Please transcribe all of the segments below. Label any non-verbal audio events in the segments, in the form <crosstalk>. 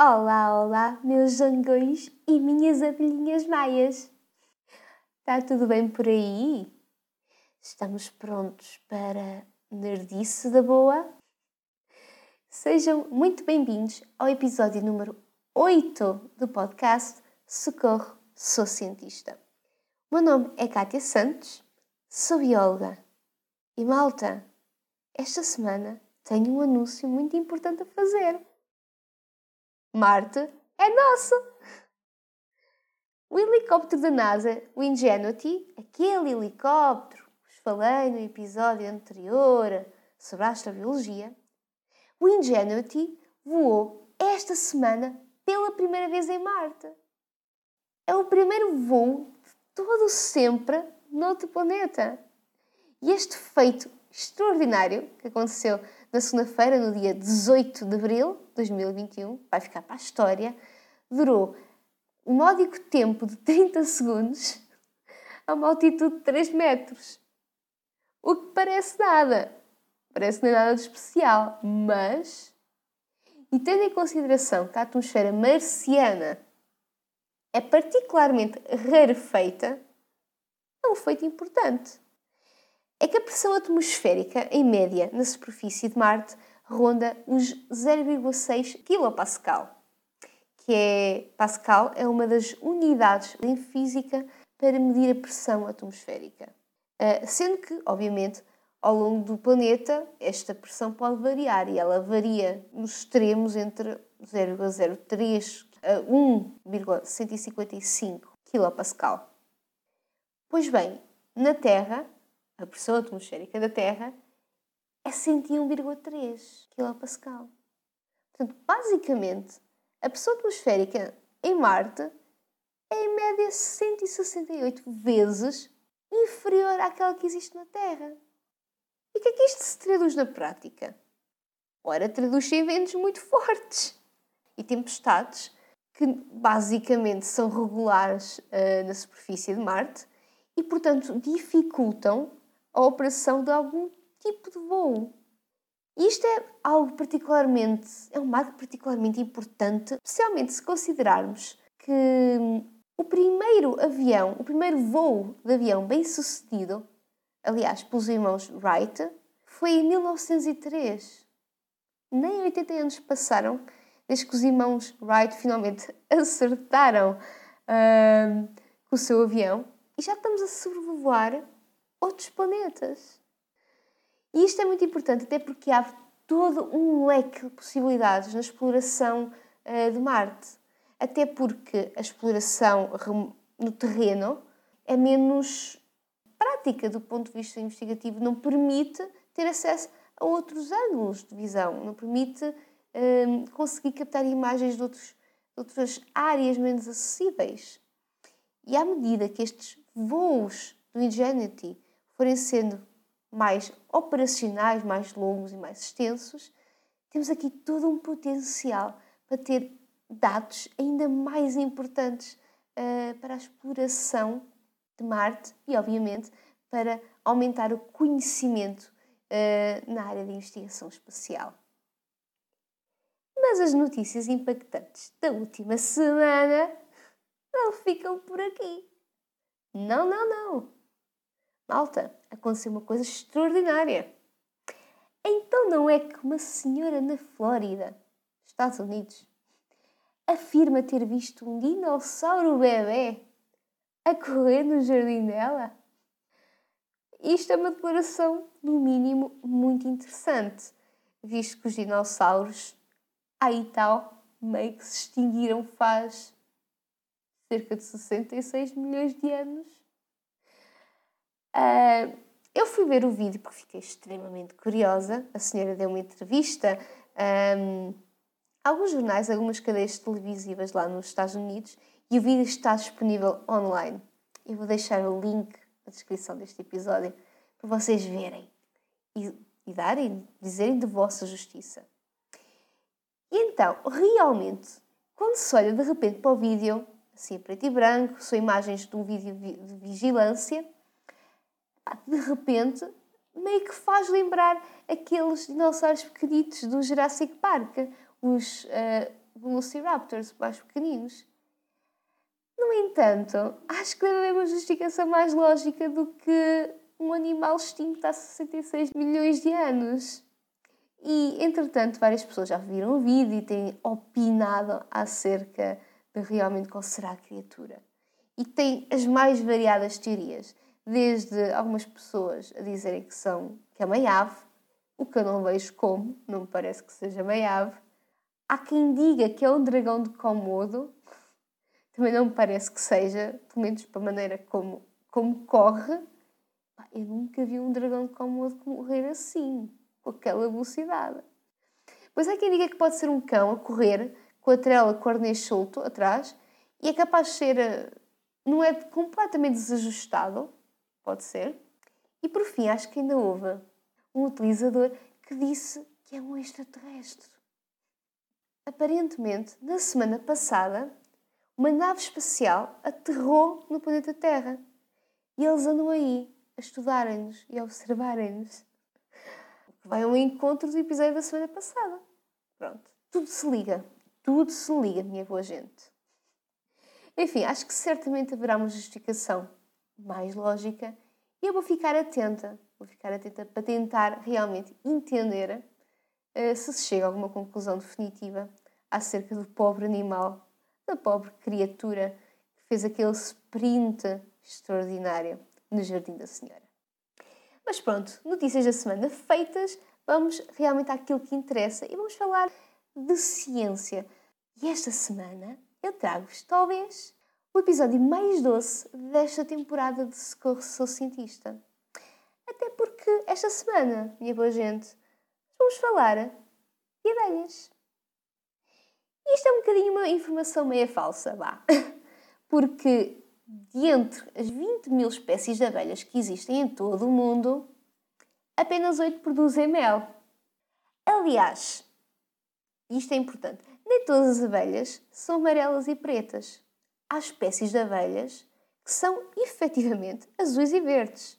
Olá, olá, meus zangões e minhas abelhinhas maias. Está tudo bem por aí? Estamos prontos para nerdice da boa? Sejam muito bem-vindos ao episódio número 8 do podcast Socorro, sou cientista. O meu nome é Kátia Santos, sou bióloga. E malta, esta semana tenho um anúncio muito importante a fazer. Marte é nosso! O helicóptero da NASA, o Ingenuity, aquele helicóptero que vos falei no episódio anterior sobre a astrobiologia, o Ingenuity voou esta semana pela primeira vez em Marte. É o primeiro voo de todo sempre noutro planeta. E este feito extraordinário que aconteceu na segunda-feira, no dia 18 de abril 2021, vai ficar para a história, durou um módico tempo de 30 segundos a uma altitude de 3 metros. O que parece nada. Parece é nada de especial, mas. E tendo em consideração que a atmosfera marciana é particularmente rarefeita, é um feito importante é que a pressão atmosférica, em média, na superfície de Marte, ronda os 0,6 kPa, que é Pascal é uma das unidades em física para medir a pressão atmosférica. Ah, sendo que, obviamente, ao longo do planeta, esta pressão pode variar e ela varia nos extremos entre 0,03 a 1,155 kPa. Pois bem, na Terra, a pressão atmosférica da Terra é 101,3 kPa. Portanto, basicamente, a pressão atmosférica em Marte é em média 168 vezes inferior àquela que existe na Terra. E o que é que isto se traduz na prática? Ora, traduz-se em ventos muito fortes e tempestades que basicamente são regulares uh, na superfície de Marte e, portanto, dificultam a operação de algum tipo de voo. E isto é algo particularmente, é um marco particularmente importante, especialmente se considerarmos que hum, o primeiro avião, o primeiro voo de avião bem sucedido, aliás, pelos irmãos Wright, foi em 1903. Nem 80 anos passaram desde que os irmãos Wright finalmente <laughs> acertaram uh, com o seu avião e já estamos a sobrevoar outros planetas. E isto é muito importante, até porque abre todo um leque de possibilidades na exploração uh, de Marte. Até porque a exploração no terreno é menos prática do ponto de vista investigativo, não permite ter acesso a outros ângulos de visão, não permite uh, conseguir captar imagens de, outros, de outras áreas menos acessíveis. E à medida que estes voos do Ingenuity forem sendo mais operacionais, mais longos e mais extensos, temos aqui todo um potencial para ter dados ainda mais importantes uh, para a exploração de Marte e, obviamente, para aumentar o conhecimento uh, na área de investigação espacial. Mas as notícias impactantes da última semana não ficam por aqui. Não, não, não. Malta, aconteceu uma coisa extraordinária. Então não é que uma senhora na Flórida, Estados Unidos, afirma ter visto um dinossauro bebê a correr no jardim dela? Isto é uma declaração, no mínimo, muito interessante, visto que os dinossauros, aí tal, meio que se extinguiram faz cerca de 66 milhões de anos. Uh, eu fui ver o vídeo porque fiquei extremamente curiosa. A senhora deu uma entrevista um, alguns jornais, algumas cadeias televisivas lá nos Estados Unidos e o vídeo está disponível online. Eu vou deixar o link na descrição deste episódio para vocês verem e, e darem, dizerem de vossa justiça. E então, realmente, quando se olha de repente para o vídeo, assim preto e branco, são imagens de um vídeo de vigilância de repente, meio que faz lembrar aqueles dinossauros pequenitos do Jurassic Park, os uh, velociraptors, mais pequeninos. No entanto, acho que deve haver uma justificação mais lógica do que um animal extinto há 66 milhões de anos. E, entretanto, várias pessoas já viram o vídeo e têm opinado acerca de realmente qual será a criatura. E tem as mais variadas teorias, desde algumas pessoas a dizerem que são que é uma ave, o que eu não vejo como, não me parece que seja uma ave. Há quem diga que é um dragão de Komodo, também não me parece que seja, pelo menos para a maneira como, como corre. Eu nunca vi um dragão de Komodo correr assim, com aquela velocidade. Pois há quem diga que pode ser um cão a correr com a trela cornês solto atrás e é capaz de ser. Eh, não é completamente desajustado, pode ser. E por fim, acho que ainda houve um utilizador que disse que é um extraterrestre. Aparentemente, na semana passada, uma nave espacial aterrou no planeta Terra. E eles andam aí a estudarem-nos e a observarem-nos. Vai ao encontro do episódio da semana passada. Pronto. Tudo se liga. Tudo se liga, minha boa gente. Enfim, acho que certamente haverá uma justificação mais lógica e eu vou ficar atenta. Vou ficar atenta para tentar realmente entender uh, se se chega a alguma conclusão definitiva acerca do pobre animal da pobre criatura que fez aquele sprint extraordinário no Jardim da Senhora. Mas pronto, notícias da semana feitas, vamos realmente àquilo que interessa e vamos falar de ciência. E esta semana eu trago-vos, talvez, o episódio mais doce desta temporada de Socorro Sou Cientista. Até porque esta semana, minha boa gente, vamos falar de abelhas. Isto é um bocadinho uma informação meia falsa, vá. <laughs> Porque de entre as 20 mil espécies de abelhas que existem em todo o mundo, apenas 8 produzem mel. Aliás, isto é importante, nem todas as abelhas são amarelas e pretas. Há espécies de abelhas que são efetivamente azuis e verdes.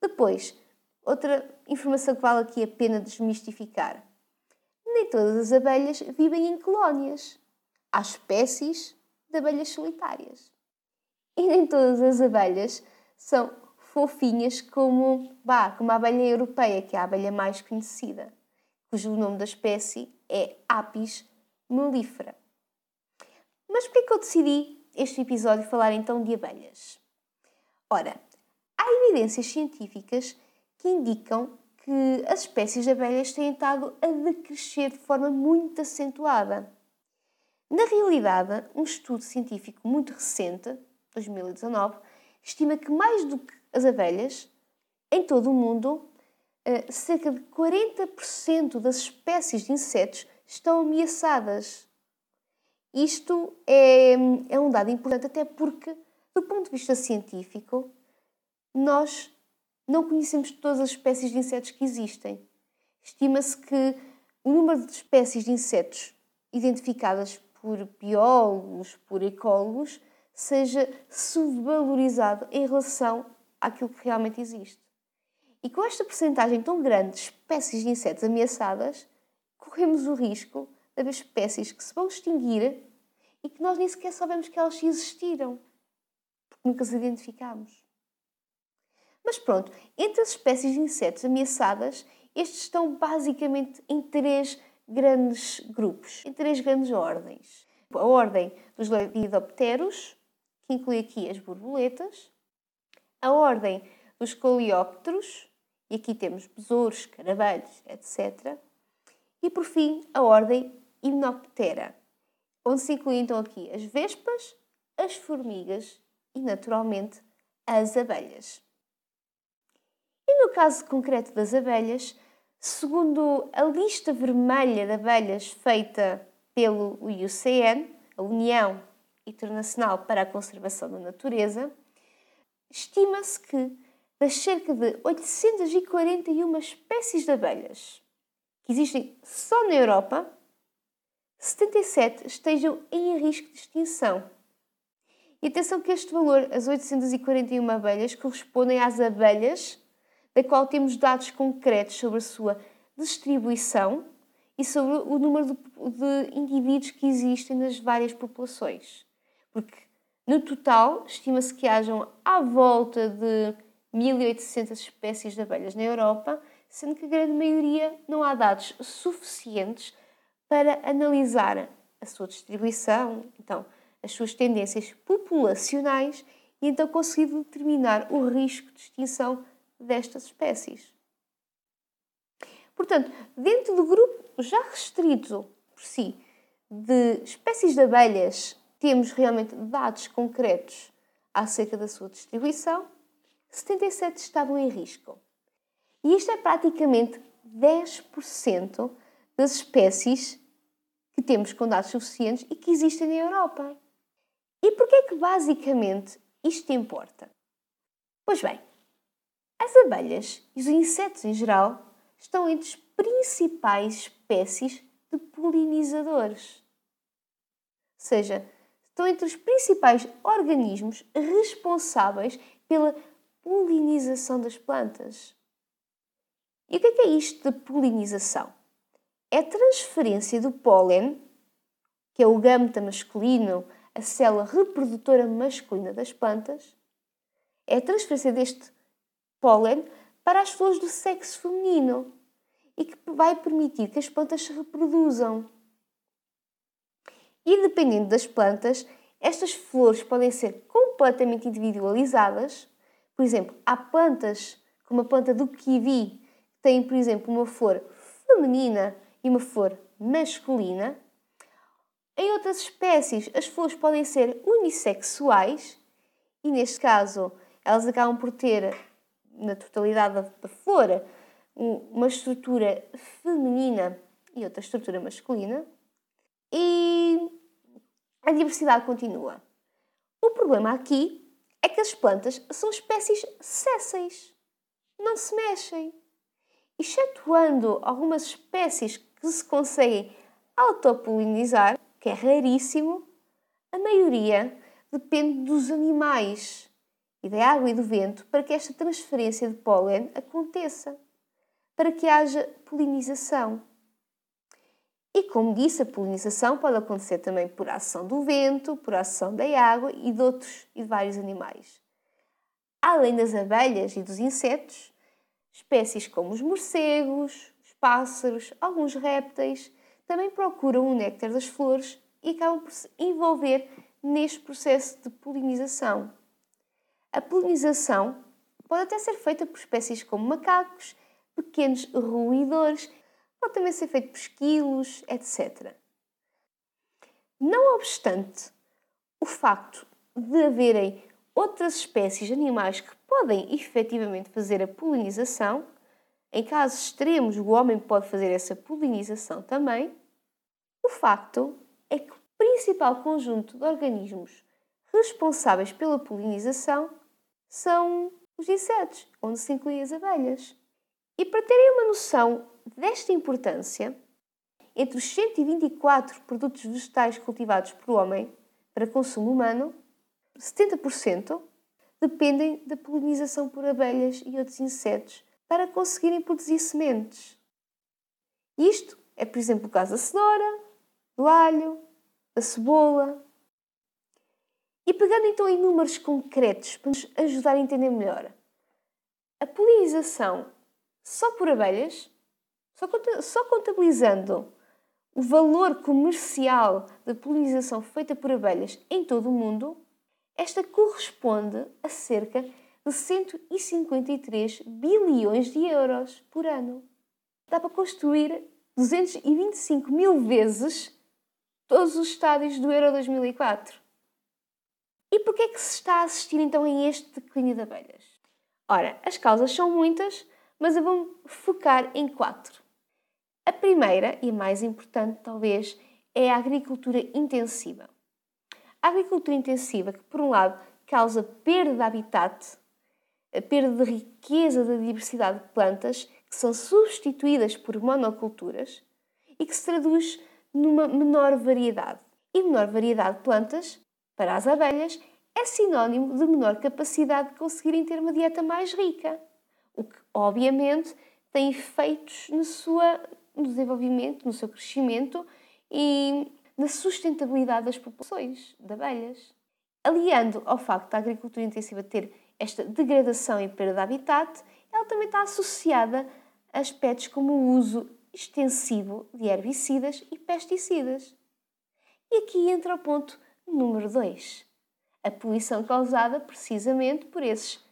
Depois, outra informação que vale aqui a pena desmistificar nem todas as abelhas vivem em colónias. Há espécies de abelhas solitárias. E nem todas as abelhas são fofinhas como, bah, como a abelha europeia, que é a abelha mais conhecida, cujo nome da espécie é Apis mellifera. Mas por que eu decidi este episódio falar então de abelhas? Ora, há evidências científicas que indicam que as espécies de abelhas têm estado a decrescer de forma muito acentuada. Na realidade, um estudo científico muito recente, 2019, estima que mais do que as abelhas, em todo o mundo, eh, cerca de 40% das espécies de insetos estão ameaçadas. Isto é, é um dado importante, até porque, do ponto de vista científico, nós não conhecemos todas as espécies de insetos que existem. Estima-se que o número de espécies de insetos identificadas por biólogos, por ecólogos, seja subvalorizado em relação àquilo que realmente existe. E com esta percentagem tão grande de espécies de insetos ameaçadas, corremos o risco de haver espécies que se vão extinguir e que nós nem sequer sabemos que elas existiram, porque nunca as identificamos. Mas pronto, entre as espécies de insetos ameaçadas, estes estão basicamente em três grandes grupos, em três grandes ordens. A ordem dos lepidopteros, que inclui aqui as borboletas, a ordem dos coleópteros, e aqui temos besouros, escaravelhos, etc. E por fim, a ordem Hymenoptera, onde se incluem então aqui as vespas, as formigas e, naturalmente, as abelhas. E no caso concreto das abelhas, segundo a lista vermelha de abelhas feita pelo IUCN, a União Internacional para a Conservação da Natureza, estima-se que das cerca de 841 espécies de abelhas que existem só na Europa, 77 estejam em risco de extinção. E atenção que este valor, as 841 abelhas, correspondem às abelhas da qual temos dados concretos sobre a sua distribuição e sobre o número de, indivíduos que existem nas várias populações. Porque, no total, estima-se que hajam à volta de 1.800 espécies de abelhas na Europa, sendo que a grande maioria não há dados suficientes para analisar a sua distribuição, então as suas tendências populacionais e então conseguir determinar o risco de extinção destas espécies. Portanto, dentro do grupo já restrito por si de espécies de abelhas, temos realmente dados concretos acerca da sua distribuição, 77 estavam em risco. E isto é praticamente 10% das espécies que temos com dados suficientes e que existem na Europa. E porquê é que basicamente isto importa? Pois bem, as abelhas e os insetos em geral estão entre as principais espécies de polinizadores. Ou seja, estão entre os principais organismos responsáveis pela polinização das plantas. E o que é, que é isto de polinização? É a transferência do pólen, que é o gâmeta masculino, a célula reprodutora masculina das plantas, é a transferência deste pólen para as flores do sexo feminino e que vai permitir que as plantas se reproduzam. E dependendo das plantas, estas flores podem ser completamente individualizadas. Por exemplo, há plantas como a planta do kiwi, que tem, por exemplo, uma flor feminina e uma flor masculina. Em outras espécies, as flores podem ser unissexuais e, neste caso, elas acabam por ter, na totalidade da flor, uma estrutura feminina e outra estrutura masculina. E a diversidade continua. O problema aqui é que as plantas são espécies sésseis, não se mexem. Excetuando algumas espécies que se conseguem autopolinizar, que é raríssimo, a maioria depende dos animais e da água e do vento para que esta transferência de pólen aconteça, para que haja polinização. E como disse, a polinização pode acontecer também por ação do vento, por ação da água e de outros e de vários animais. Além das abelhas e dos insetos, espécies como os morcegos, os pássaros, alguns répteis também procuram o néctar das flores e acabam por se envolver neste processo de polinização. A polinização pode até ser feita por espécies como macacos, pequenos roedores, pode também ser feito por esquilos, etc. Não obstante o facto de haverem outras espécies de animais que podem efetivamente fazer a polinização, em casos extremos o homem pode fazer essa polinização também, o facto é que o principal conjunto de organismos responsáveis pela polinização são os insetos, onde se incluem as abelhas. E para terem uma noção desta importância, entre os 124 produtos vegetais cultivados por homem para consumo humano, 70% dependem da polinização por abelhas e outros insetos para conseguirem produzir sementes. Isto é, por exemplo, o caso da cenoura, do alho, da cebola. E pegando então em números concretos para nos ajudar a entender melhor, a polinização só por abelhas, só contabilizando o valor comercial da polinização feita por abelhas em todo o mundo, esta corresponde a cerca de 153 bilhões de euros por ano. Dá para construir 225 mil vezes todos os estádios do Euro 2004. E porquê é que se está a assistir então a este declínio de abelhas? Ora, as causas são muitas, mas eu vou focar em quatro. A primeira, e a mais importante talvez, é a agricultura intensiva. A agricultura intensiva, que por um lado causa perda de habitat, a perda de riqueza da diversidade de plantas, que são substituídas por monoculturas, e que se traduz numa menor variedade. E menor variedade de plantas, para as abelhas, é sinónimo de menor capacidade de conseguirem ter uma dieta mais rica o que obviamente tem efeitos na sua no desenvolvimento, no seu crescimento e na sustentabilidade das populações de abelhas. Aliando ao facto da agricultura intensiva ter esta degradação e perda de habitat, ela também está associada a aspectos como o uso extensivo de herbicidas e pesticidas. E aqui entra o ponto número 2. A poluição causada precisamente por esses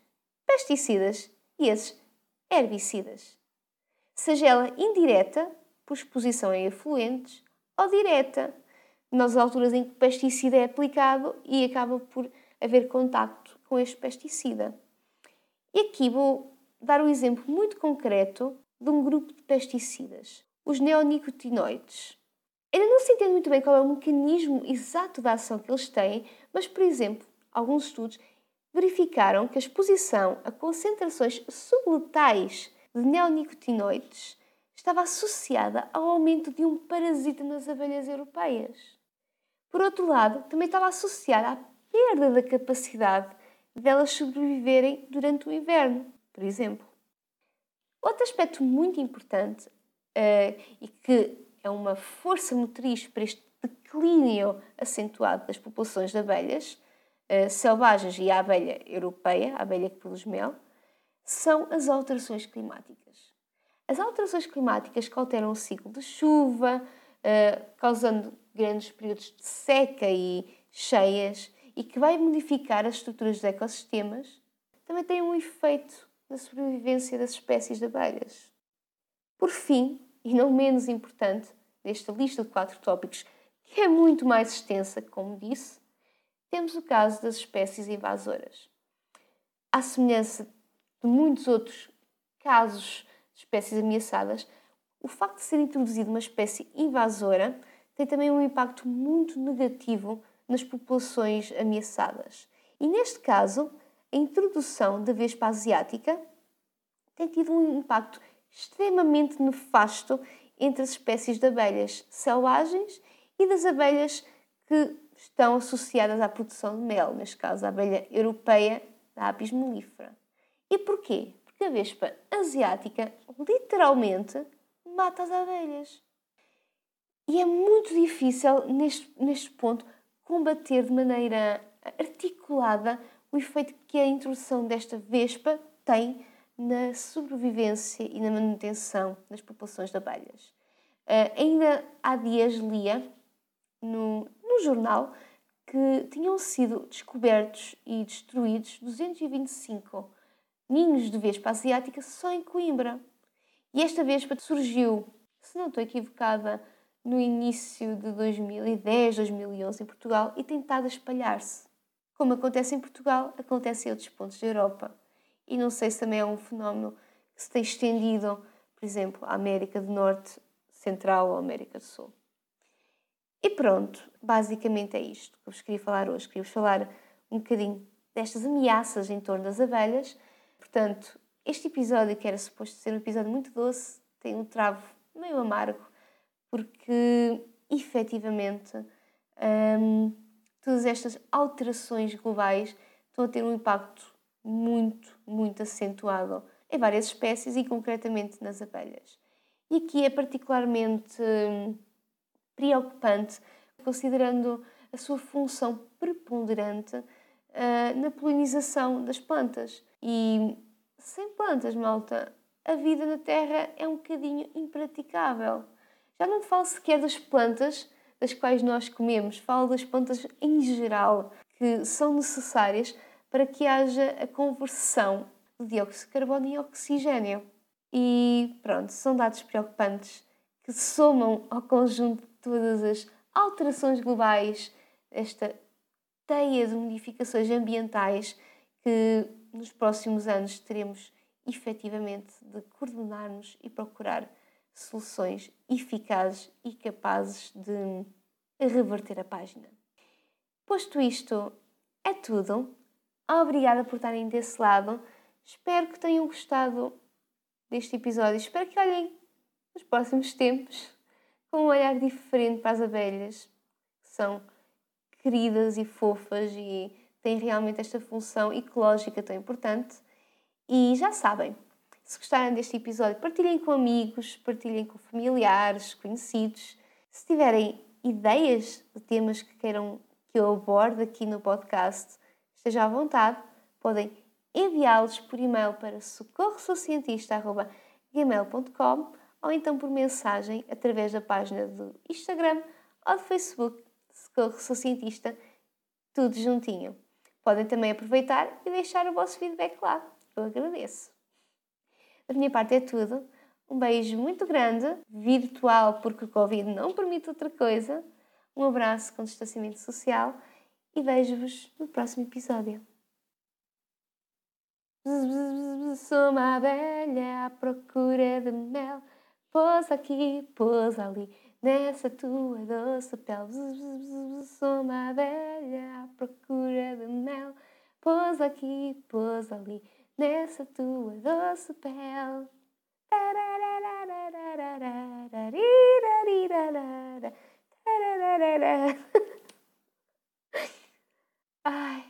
pesticidas e esses herbicidas. Seja ela indireta, por exposição a efluentes, ou direta, nas alturas em que o pesticida é aplicado e acaba por haver contacto com este pesticida. E aqui vou dar um exemplo muito concreto de um grupo de pesticidas, os neonicotinoides. Ainda não se entende muito bem qual é o mecanismo exato da ação que eles têm, mas, por exemplo, alguns estudos verificaram que a exposição a concentrações subletais de neonicotinoides estava associada ao aumento de um parasita nas abelhas europeias. Por outro lado, também estava associada à perda da capacidade delas sobreviverem durante o inverno, por exemplo. Outro aspecto muito importante uh, e que é uma força motriz para este declínio acentuado das populações de abelhas uh, selvagens e a abelha europeia, a abelha que produz mel, são as alterações climáticas. As alterações climáticas que alteram o ciclo de chuva, uh, causando grandes períodos de seca e cheias, e que vai modificar as estruturas dos ecossistemas, também têm um efeito na sobrevivência das espécies de abelhas. Por fim, e não menos importante, desta lista de quatro tópicos, que é muito mais extensa, como disse, temos o caso das espécies invasoras. À semelhança de muitos outros casos de espécies ameaçadas, o facto de ser introduzida uma espécie invasora tem também um impacto muito negativo nas populações ameaçadas. E neste caso, a introdução da vespa asiática tem tido um impacto extremamente nefasto entre as espécies de abelhas selvagens e das abelhas que estão associadas à produção de mel, neste caso a abelha europeia, da apis mellifera. E porquê? Porque a vespa asiática literalmente mata as abelhas. E é muito difícil, neste, neste ponto, combater de maneira articulada o efeito que a introdução desta vespa tem na sobrevivência e na manutenção das populações de abelhas. Uh, ainda há dias lia no, no jornal que tinham sido descobertos e destruídos 225 ninhos de vespa asiática só em Coimbra. E esta vespa surgiu, se não estou equivocada, no início de 2010, 2011 em Portugal e tem estado a espalhar-se. Como acontece em Portugal, acontece em outros pontos da Europa. E não sei se também é um fenómeno que se tem estendido, por exemplo, à América do Norte, Central ou América do Sul. E pronto, basicamente é isto que eu vos queria falar hoje. Queria-vos falar um bocadinho destas ameaças em torno das abelhas. Portanto, este episódio, que era suposto ser um episódio muito doce, tem um travo meio amargo, porque efetivamente hum, todas estas alterações globais estão a ter um impacto muito, muito acentuado em várias espécies e concretamente nas abelhas. E aqui é particularmente hum, preocupante, considerando a sua função preponderante uh, na polinização das plantas. E sem plantas, malta, a vida na Terra é um bocadinho impraticável. Já não falo sequer das plantas das quais nós comemos, falo das plantas em geral, que são necessárias para que haja a conversão do dióxido de carbono em oxigênio. E pronto, são dados preocupantes que somam ao conjunto de todas as alterações globais, esta teia de modificações ambientais que nos próximos anos teremos efetivamente de coordenar-nos e procurar soluções eficazes e capazes de reverter a página. Posto isto, é tudo. Obrigada por estarem desse lado. Espero que tenham gostado deste episódio. Espero que olhem nos próximos tempos com um olhar diferente para as abelhas, que são queridas e fofas e têm realmente esta função ecológica tão importante. E já sabem, Se gostarem deste episódio, partilhem com amigos, partilhem com familiares, conhecidos. Se tiverem ideias de temas que queiram que eu aborde aqui no podcast, esteja à vontade, podem enviá-los por e-mail para socorrosocientista.gmail.com ou então por mensagem através da página do Instagram ou do Facebook Socorro Sou Cientista, tudo juntinho. Podem também aproveitar e deixar o vosso feedback lá. Eu agradeço. Da minha parte é tudo. Um beijo muito grande, virtual, porque o Covid não permite outra coisa. Um abraço com distanciamento social e vejo-vos no próximo episódio. Sou uma abelha à procura de mel, pôs aqui, pôs ali, nessa tua doce pele. Sou uma abelha à procura de mel, pôs aqui, pôs ali, nessa tua doce pele. Ai,